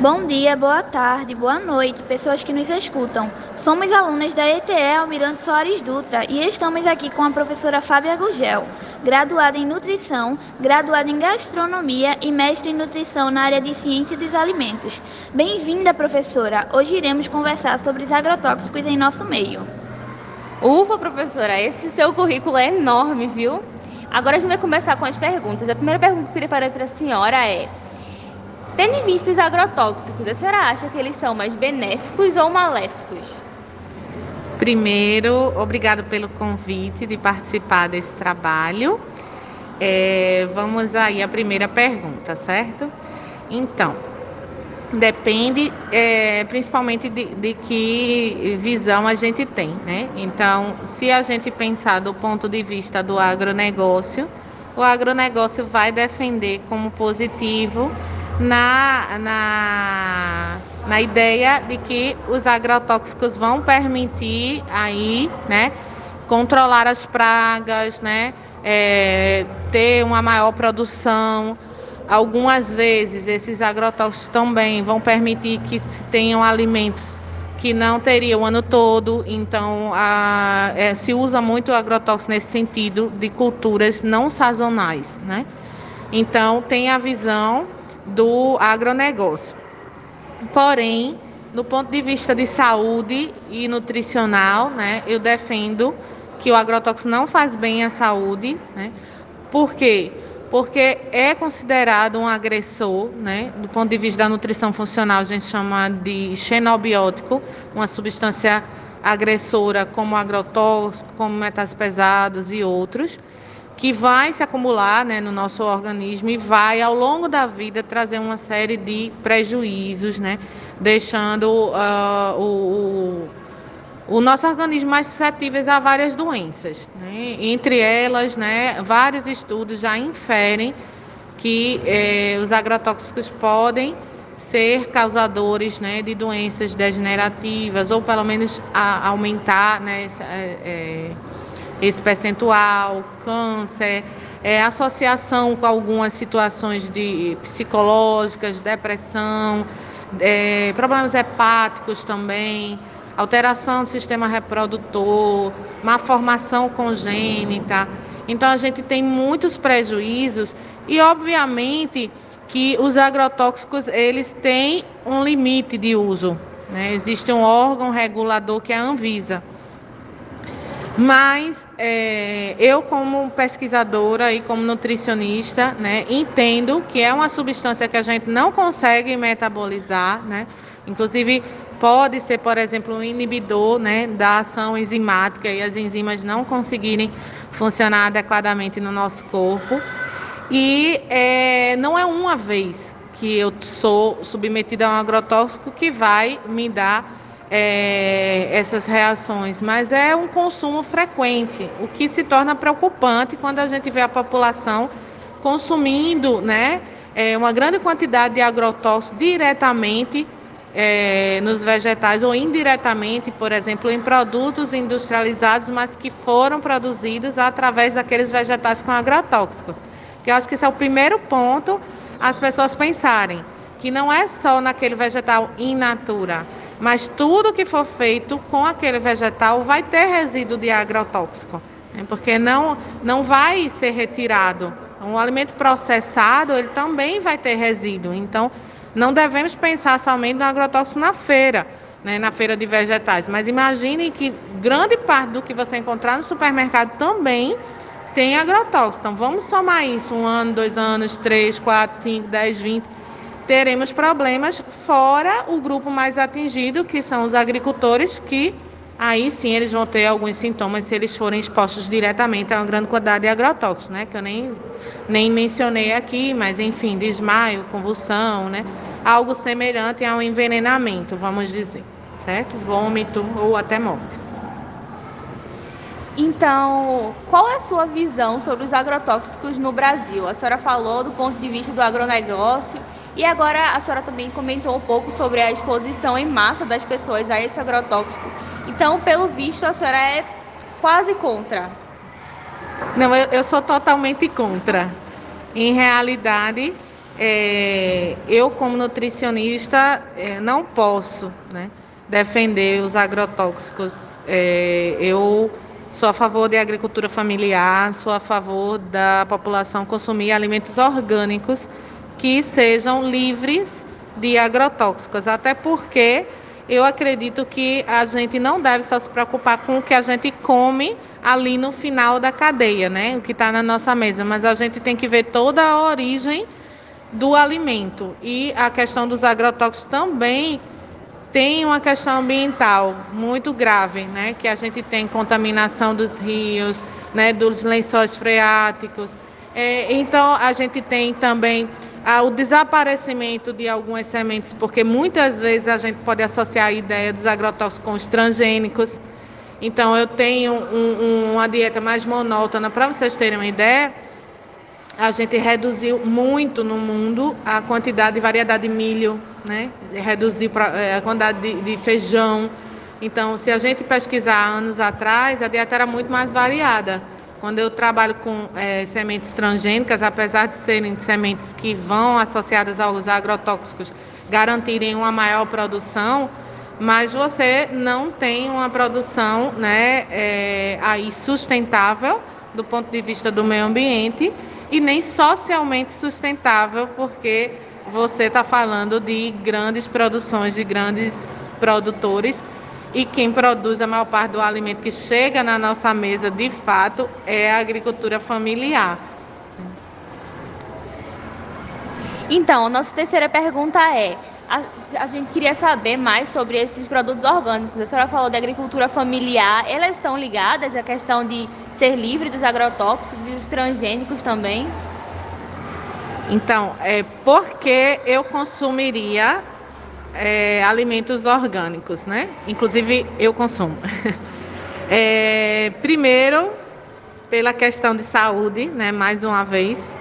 Bom dia, boa tarde, boa noite, pessoas que nos escutam. Somos alunas da ETE Almirante Soares Dutra e estamos aqui com a professora Fábia Gugel, graduada em Nutrição, graduada em Gastronomia e mestre em Nutrição na área de Ciência dos Alimentos. Bem-vinda, professora! Hoje iremos conversar sobre os agrotóxicos em nosso meio. Ufa, professora, esse seu currículo é enorme, viu? Agora a gente vai começar com as perguntas. A primeira pergunta que eu queria fazer para a senhora é: Tendo em vista os agrotóxicos, a senhora acha que eles são mais benéficos ou maléficos? Primeiro, obrigado pelo convite de participar desse trabalho. É, vamos aí à primeira pergunta, certo? Então, depende é, principalmente de, de, que visão a gente tem, né? Então, se a gente pensar do ponto de vista do agronegócio, o agronegócio vai defender como positivo na, na, na ideia de que os agrotóxicos vão permitir aí, né, controlar as pragas, né, é, ter uma maior produção. Algumas vezes esses agrotóxicos também vão permitir que se tenham alimentos que não teria o ano todo, então a, é, se usa muito agrotóxico nesse sentido de culturas não sazonais, né? Então tem a visão do agronegócio. Porém, do ponto de vista de saúde e nutricional, né, eu defendo que o agrotóxico não faz bem à saúde. Né? Por quê? Porque é considerado um agressor, né? do ponto de vista da nutrição funcional, a gente chama de xenobiótico, uma substância agressora como agrotóxico, como metais pesados e outros que vai se acumular né, no nosso organismo e vai, ao longo da vida, trazer uma série de prejuízos, né, deixando uh, o, o, nosso organismo mais suscetível a várias doenças. Né? Entre elas, né, vários estudos já inferem que eh, os agrotóxicos podem ser causadores né, de doenças degenerativas, ou pelo menos a, aumentar né, essa, é, esse percentual, câncer, é, associação com algumas situações de psicológicas, depressão, é, problemas hepáticos também, alteração do sistema reprodutor, má formação congênita. Então a gente tem muitos prejuízos e obviamente que os agrotóxicos eles têm um limite de uso. Né? Existe um órgão regulador que é a Anvisa. Mas é, eu, como pesquisadora e como nutricionista, né, entendo que é uma substância que a gente não consegue metabolizar, né? Inclusive pode ser, por exemplo, um inibidor né, da ação enzimática e as enzimas não conseguirem funcionar adequadamente no nosso corpo. E é, não é uma vez que eu sou submetida a um agrotóxico que vai me dar é, essas reações, mas é um consumo frequente, o que se torna preocupante quando a gente vê a população consumindo né, é, uma grande quantidade de agrotóxicos diretamente é, nos vegetais ou indiretamente, por exemplo, em produtos industrializados, mas que foram produzidos através daqueles vegetais com agrotóxico. Que eu acho que esse é o primeiro ponto as pessoas pensarem que não é só naquele vegetal in natura, mas tudo que for feito com aquele vegetal vai ter resíduo de agrotóxico, né? porque não, não vai ser retirado. Um alimento processado, ele também vai ter resíduo. Então, não devemos pensar somente no agrotóxico na feira, né? na feira de vegetais. Mas imagine que grande parte do que você encontrar no supermercado também tem agrotóxico. Então, vamos somar isso, um ano, dois anos, três, quatro, cinco, dez, vinte teremos problemas fora o grupo mais atingido, que são os agricultores, que aí sim eles vão ter alguns sintomas se eles forem expostos diretamente a uma grande quantidade de agrotóxicos, né? Que eu nem, nem mencionei aqui, mas enfim, desmaio, convulsão, né? Algo semelhante a um envenenamento, vamos dizer, certo? Vômito ou até morte. Então, qual é a sua visão sobre os agrotóxicos no Brasil? A senhora falou do ponto de vista do agronegócio e agora a senhora também comentou um pouco sobre a exposição em massa das pessoas a esse agrotóxico. Então, pelo visto, a senhora é quase contra. Não, eu, eu sou totalmente contra. Em realidade, é, eu como nutricionista é, não posso né, defender os agrotóxicos. É, eu sou a favor da agricultura familiar, sou a favor da população consumir alimentos orgânicos que sejam livres de agrotóxicos, até porque eu acredito que a gente não deve só se preocupar com o que a gente come ali no final da cadeia, né? O que está na nossa mesa, mas a gente tem que ver toda a origem do alimento. E a questão dos agrotóxicos também tem uma questão ambiental muito grave, né? Que a gente tem contaminação dos rios, né? Dos lençóis freáticos. É, então a gente tem também ah, o desaparecimento de algumas sementes, porque muitas vezes a gente pode associar a ideia dos agrotóxicos transgênicos. Então, eu tenho um, um, uma dieta mais monótona, para vocês terem uma ideia, a gente reduziu muito no mundo a quantidade de variedade de milho, né? reduziu é, a quantidade de, de feijão. Então, se a gente pesquisar anos atrás, a dieta era muito mais variada. Quando eu trabalho com é, sementes transgênicas, apesar de serem sementes que vão associadas aos agrotóxicos, garantirem uma maior produção, mas você não tem uma produção né, é, aí sustentável do ponto de vista do meio ambiente e nem socialmente sustentável, porque você está falando de grandes produções, de grandes produtores e quem produz a maior parte do alimento que chega na nossa mesa, de fato, é a agricultura familiar. Então, a nossa terceira pergunta é: a, a, gente queria saber mais sobre esses produtos orgânicos. A senhora falou da agricultura familiar, elas estão ligadas à questão de ser livre dos agrotóxicos e dos transgênicos também? Então, é porque eu consumiria é, alimentos orgânicos, né? Inclusive eu consumo. É, primeiro, pela questão de saúde, né? Mais uma vez,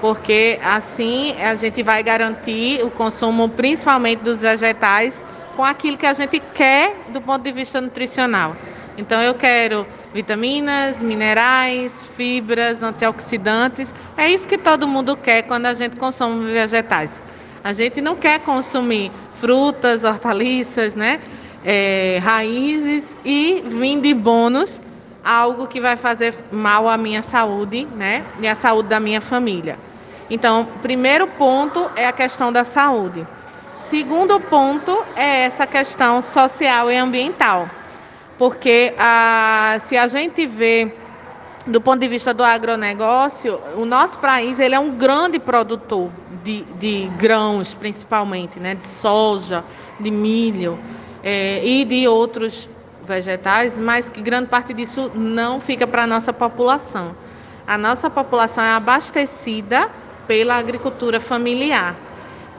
porque assim a gente vai garantir o consumo, principalmente dos vegetais, com aquilo que a gente quer do ponto de vista nutricional. Então eu quero vitaminas, minerais, fibras, antioxidantes. É isso que todo mundo quer quando a gente consome vegetais. A gente não quer consumir frutas, hortaliças, né? É, raízes e vir de bônus algo que vai fazer mal à minha saúde, né? E à saúde da minha família. Então, primeiro ponto é a questão da saúde. Segundo ponto é essa questão social e ambiental. Porque a, se a gente vê do ponto de vista do agronegócio, o nosso país ele é um grande produtor de, de grãos, principalmente, né, de soja, de milho é, e de outros vegetais, mas que grande parte disso não fica para a nossa população. A nossa população é abastecida pela agricultura familiar.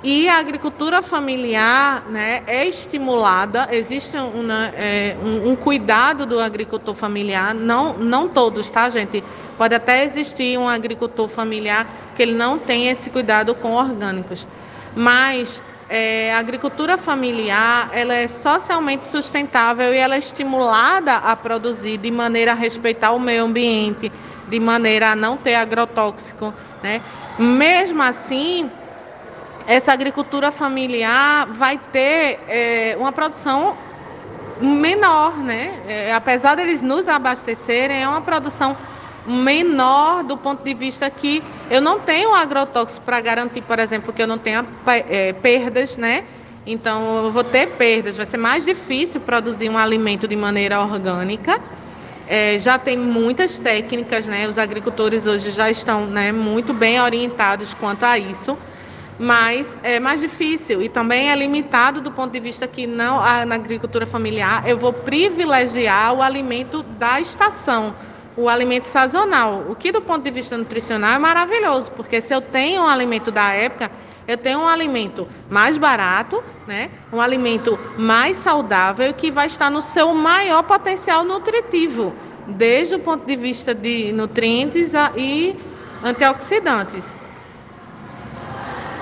E a agricultura familiar né, é estimulada, existe uma, é, um, um, cuidado do agricultor familiar, não, não todos, tá, gente? Pode até existir um agricultor familiar que ele não tem esse cuidado com orgânicos. Mas é, a agricultura familiar ela é socialmente sustentável e ela é estimulada a produzir de maneira a respeitar o meio ambiente, de maneira a não ter agrotóxico. Né? Mesmo assim, essa agricultura familiar vai ter é, uma produção menor, né? É, apesar deles nos abastecerem, é uma produção menor do ponto de vista que eu não tenho agrotóxico para garantir, por exemplo, que eu não tenha é, perdas, né? Então eu vou ter perdas, vai ser mais difícil produzir um alimento de maneira orgânica. É, já tem muitas técnicas, né? Os agricultores hoje já estão né, muito bem orientados quanto a isso mas é mais difícil e também é limitado do ponto de vista que não na agricultura familiar eu vou privilegiar o alimento da estação, o alimento sazonal, o que do ponto de vista nutricional é maravilhoso, porque se eu tenho um alimento da época, eu tenho um alimento mais barato, né? Um alimento mais saudável que vai estar no seu maior potencial nutritivo, desde o ponto de vista de nutrientes e antioxidantes.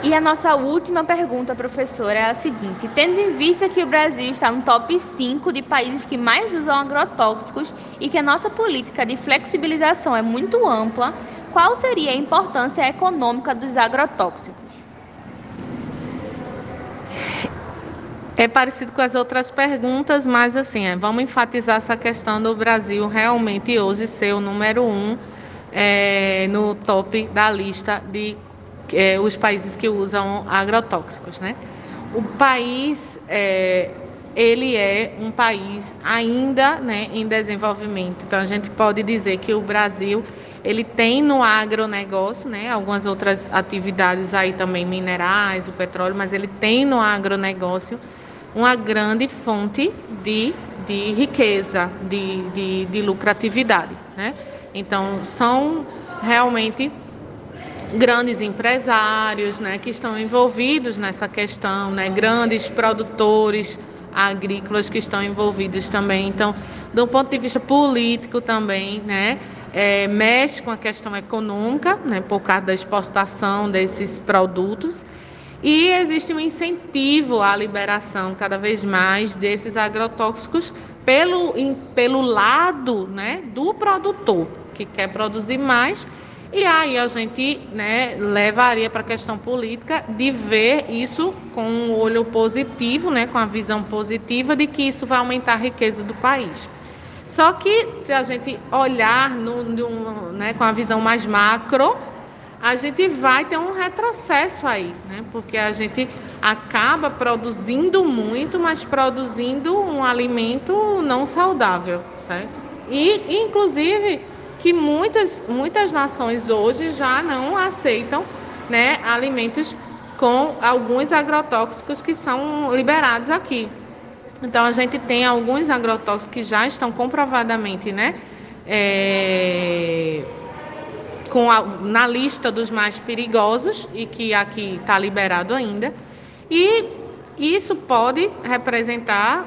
E a nossa última pergunta, professora, é a seguinte: tendo em vista que o Brasil está no top 5 de países que mais usam agrotóxicos e que a nossa política de flexibilização é muito ampla, qual seria a importância econômica dos agrotóxicos? É parecido com as outras perguntas, mas assim, é, vamos enfatizar essa questão do Brasil realmente hoje ser o número um é, no top da lista de é, os países que usam agrotóxicos, né? O país é, ele é um país ainda né, em desenvolvimento. Então a gente pode dizer que o Brasil ele tem no agronegócio, né, algumas outras atividades aí também minerais, o petróleo, mas ele tem no agronegócio uma grande fonte de, de riqueza, de, de, de lucratividade. Né? Então são realmente grandes empresários né, que estão envolvidos nessa questão, né, grandes produtores agrícolas que estão envolvidos também. Então, do ponto de vista político também, né, é, mexe com a questão econômica, né, por causa da exportação desses produtos. E existe um incentivo à liberação cada vez mais desses agrotóxicos pelo, pelo lado né, do produtor, que quer produzir mais e aí a gente né, levaria para a questão política de ver isso com um olho positivo, né, com a visão positiva de que isso vai aumentar a riqueza do país. Só que se a gente olhar no, no, né, com a visão mais macro, a gente vai ter um retrocesso aí, né? Porque a gente acaba produzindo muito, mas produzindo um alimento não saudável, certo? E, inclusive, que muitas, muitas nações hoje já não aceitam né, alimentos com alguns agrotóxicos que são liberados aqui. Então a gente tem alguns agrotóxicos que já estão comprovadamente né, é, com a, na lista dos mais perigosos e que aqui está liberado ainda. E isso pode representar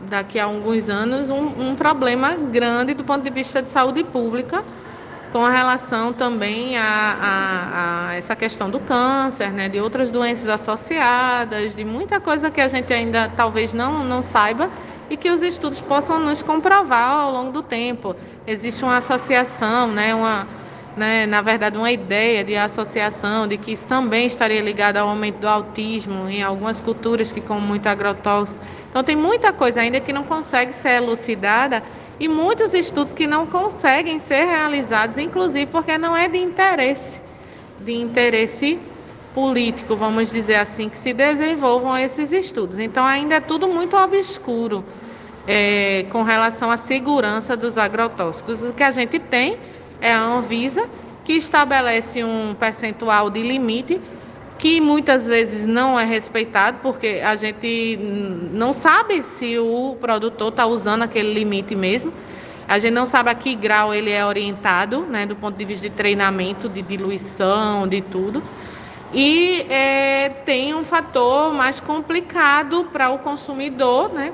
daqui a alguns anos um, um problema grande do ponto de vista de saúde pública, com relação também a, a, a, essa questão do câncer, né, de outras doenças associadas, de muita coisa que a gente ainda talvez não, não saiba e que os estudos possam nos comprovar ao longo do tempo. Existe uma associação, né, uma, né, na verdade, uma ideia de associação, de que isso também estaria ligado ao aumento do autismo em algumas culturas que comem muito agrotóxico. Então, tem muita coisa ainda que não consegue ser elucidada e muitos estudos que não conseguem ser realizados, inclusive porque não é de interesse, de interesse político, vamos dizer assim, que se desenvolvam esses estudos. Então, ainda é tudo muito obscuro é, com relação à segurança dos agrotóxicos. O que a gente tem é a Anvisa, que estabelece um percentual de limite que muitas vezes não é respeitado, porque a gente não sabe se o produtor está usando aquele limite mesmo. A gente não sabe a que grau ele é orientado, né, do ponto de vista de treinamento, de diluição, de tudo. E é, tem um fator mais complicado para o consumidor, né,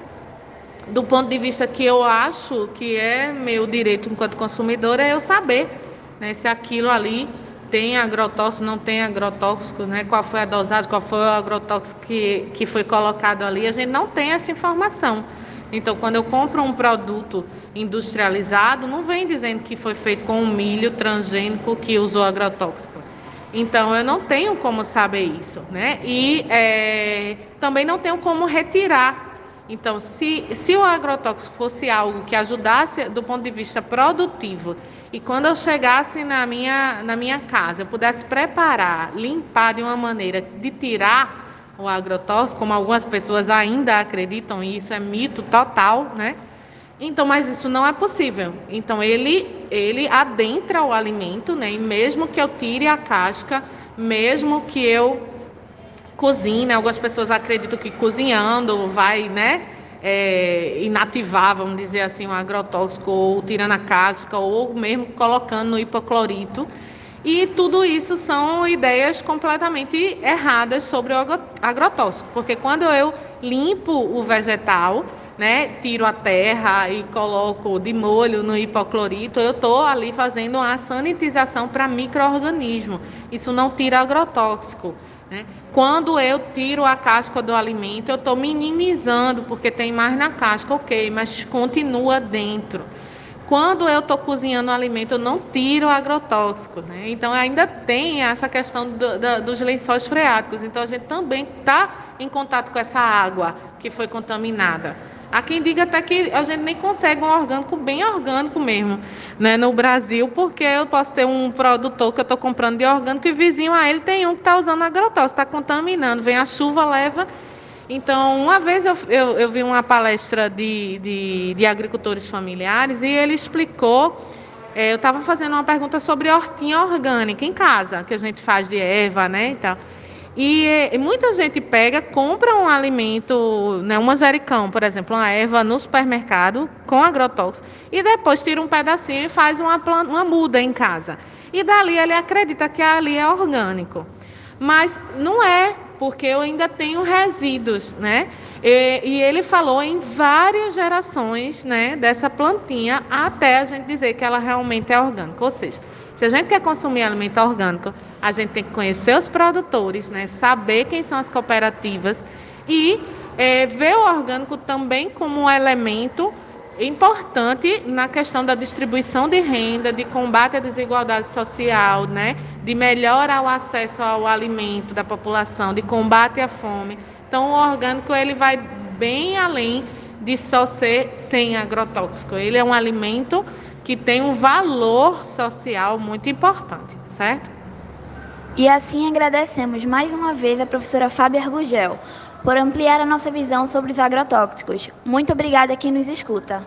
do ponto de vista que eu acho que é meu direito enquanto consumidor, é eu saber né, se aquilo ali tem agrotóxico, não tem agrotóxico, né, qual foi a dosagem, qual foi o agrotóxico que, que foi colocado ali. A gente não tem essa informação. Então, quando eu compro um produto industrializado, não vem dizendo que foi feito com um milho transgênico que usou agrotóxico. Então, eu não tenho como saber isso, né? E é, também não tenho como retirar então, se, se o agrotóxico fosse algo que ajudasse do ponto de vista produtivo, e quando eu chegasse na minha, na minha casa, eu pudesse preparar, limpar de uma maneira de tirar o agrotóxico, como algumas pessoas ainda acreditam, e isso é mito total, né? Então, mas isso não é possível. Então, ele, ele adentra o alimento, né? E mesmo que eu tire a casca, mesmo que eu cozinha, algumas pessoas acreditam que cozinhando vai, né, é, inativar, vamos dizer assim, um agrotóxico, ou tirando a casca, ou mesmo colocando no hipoclorito. E tudo isso são ideias completamente erradas sobre o agrotóxico, porque quando eu limpo o vegetal, né, tiro a terra e coloco de molho no hipoclorito, eu estou ali fazendo uma sanitização para microorganismo. Isso não tira agrotóxico. Né? Quando eu tiro a casca do alimento, eu estou minimizando, porque tem mais na casca, ok, mas continua dentro. quando eu estou cozinhando o alimento, eu não tiro o agrotóxico, né? Então ainda tem essa questão do, do, dos lençóis freáticos. Então a gente também está em contato com essa água que foi contaminada. Há quem diga até que a gente nem consegue um orgânico bem orgânico mesmo, né, no Brasil, porque eu posso ter um produtor que eu estou comprando de orgânico e vizinho a ele tem um que está usando agrotóxico, está contaminando, vem a chuva, leva. Então, uma vez eu, eu, eu vi uma palestra de, de, de, agricultores familiares e ele explicou. É, eu estava fazendo uma pergunta sobre hortinha orgânica em casa, que a gente faz de erva, né? Então, e, e, muita gente pega, compra um alimento, né, um manjericão, por exemplo, uma erva no supermercado com agrotóxico, e depois tira um pedacinho e faz uma, uma muda em casa. E dali ele acredita que ali é orgânico. Mas não é, porque eu ainda tenho resíduos, né? E, e, ele falou em várias gerações né, dessa plantinha até a gente dizer que ela realmente é orgânica. Ou seja, se a gente quer consumir alimento orgânico, a gente tem que conhecer os produtores, né, saber quem são as cooperativas e é, ver o orgânico também como um elemento importante na questão da distribuição de renda, de combate à desigualdade social, né, de melhorar o acesso ao alimento da população, de combate à fome. Então, o orgânico ele vai bem além de só ser sem agrotóxico. Ele é um alimento que tem um valor social muito importante, certo? E assim agradecemos mais uma vez a professora Fábia Argugel por ampliar a nossa visão sobre os agrotóxicos. Muito obrigada a quem nos escuta.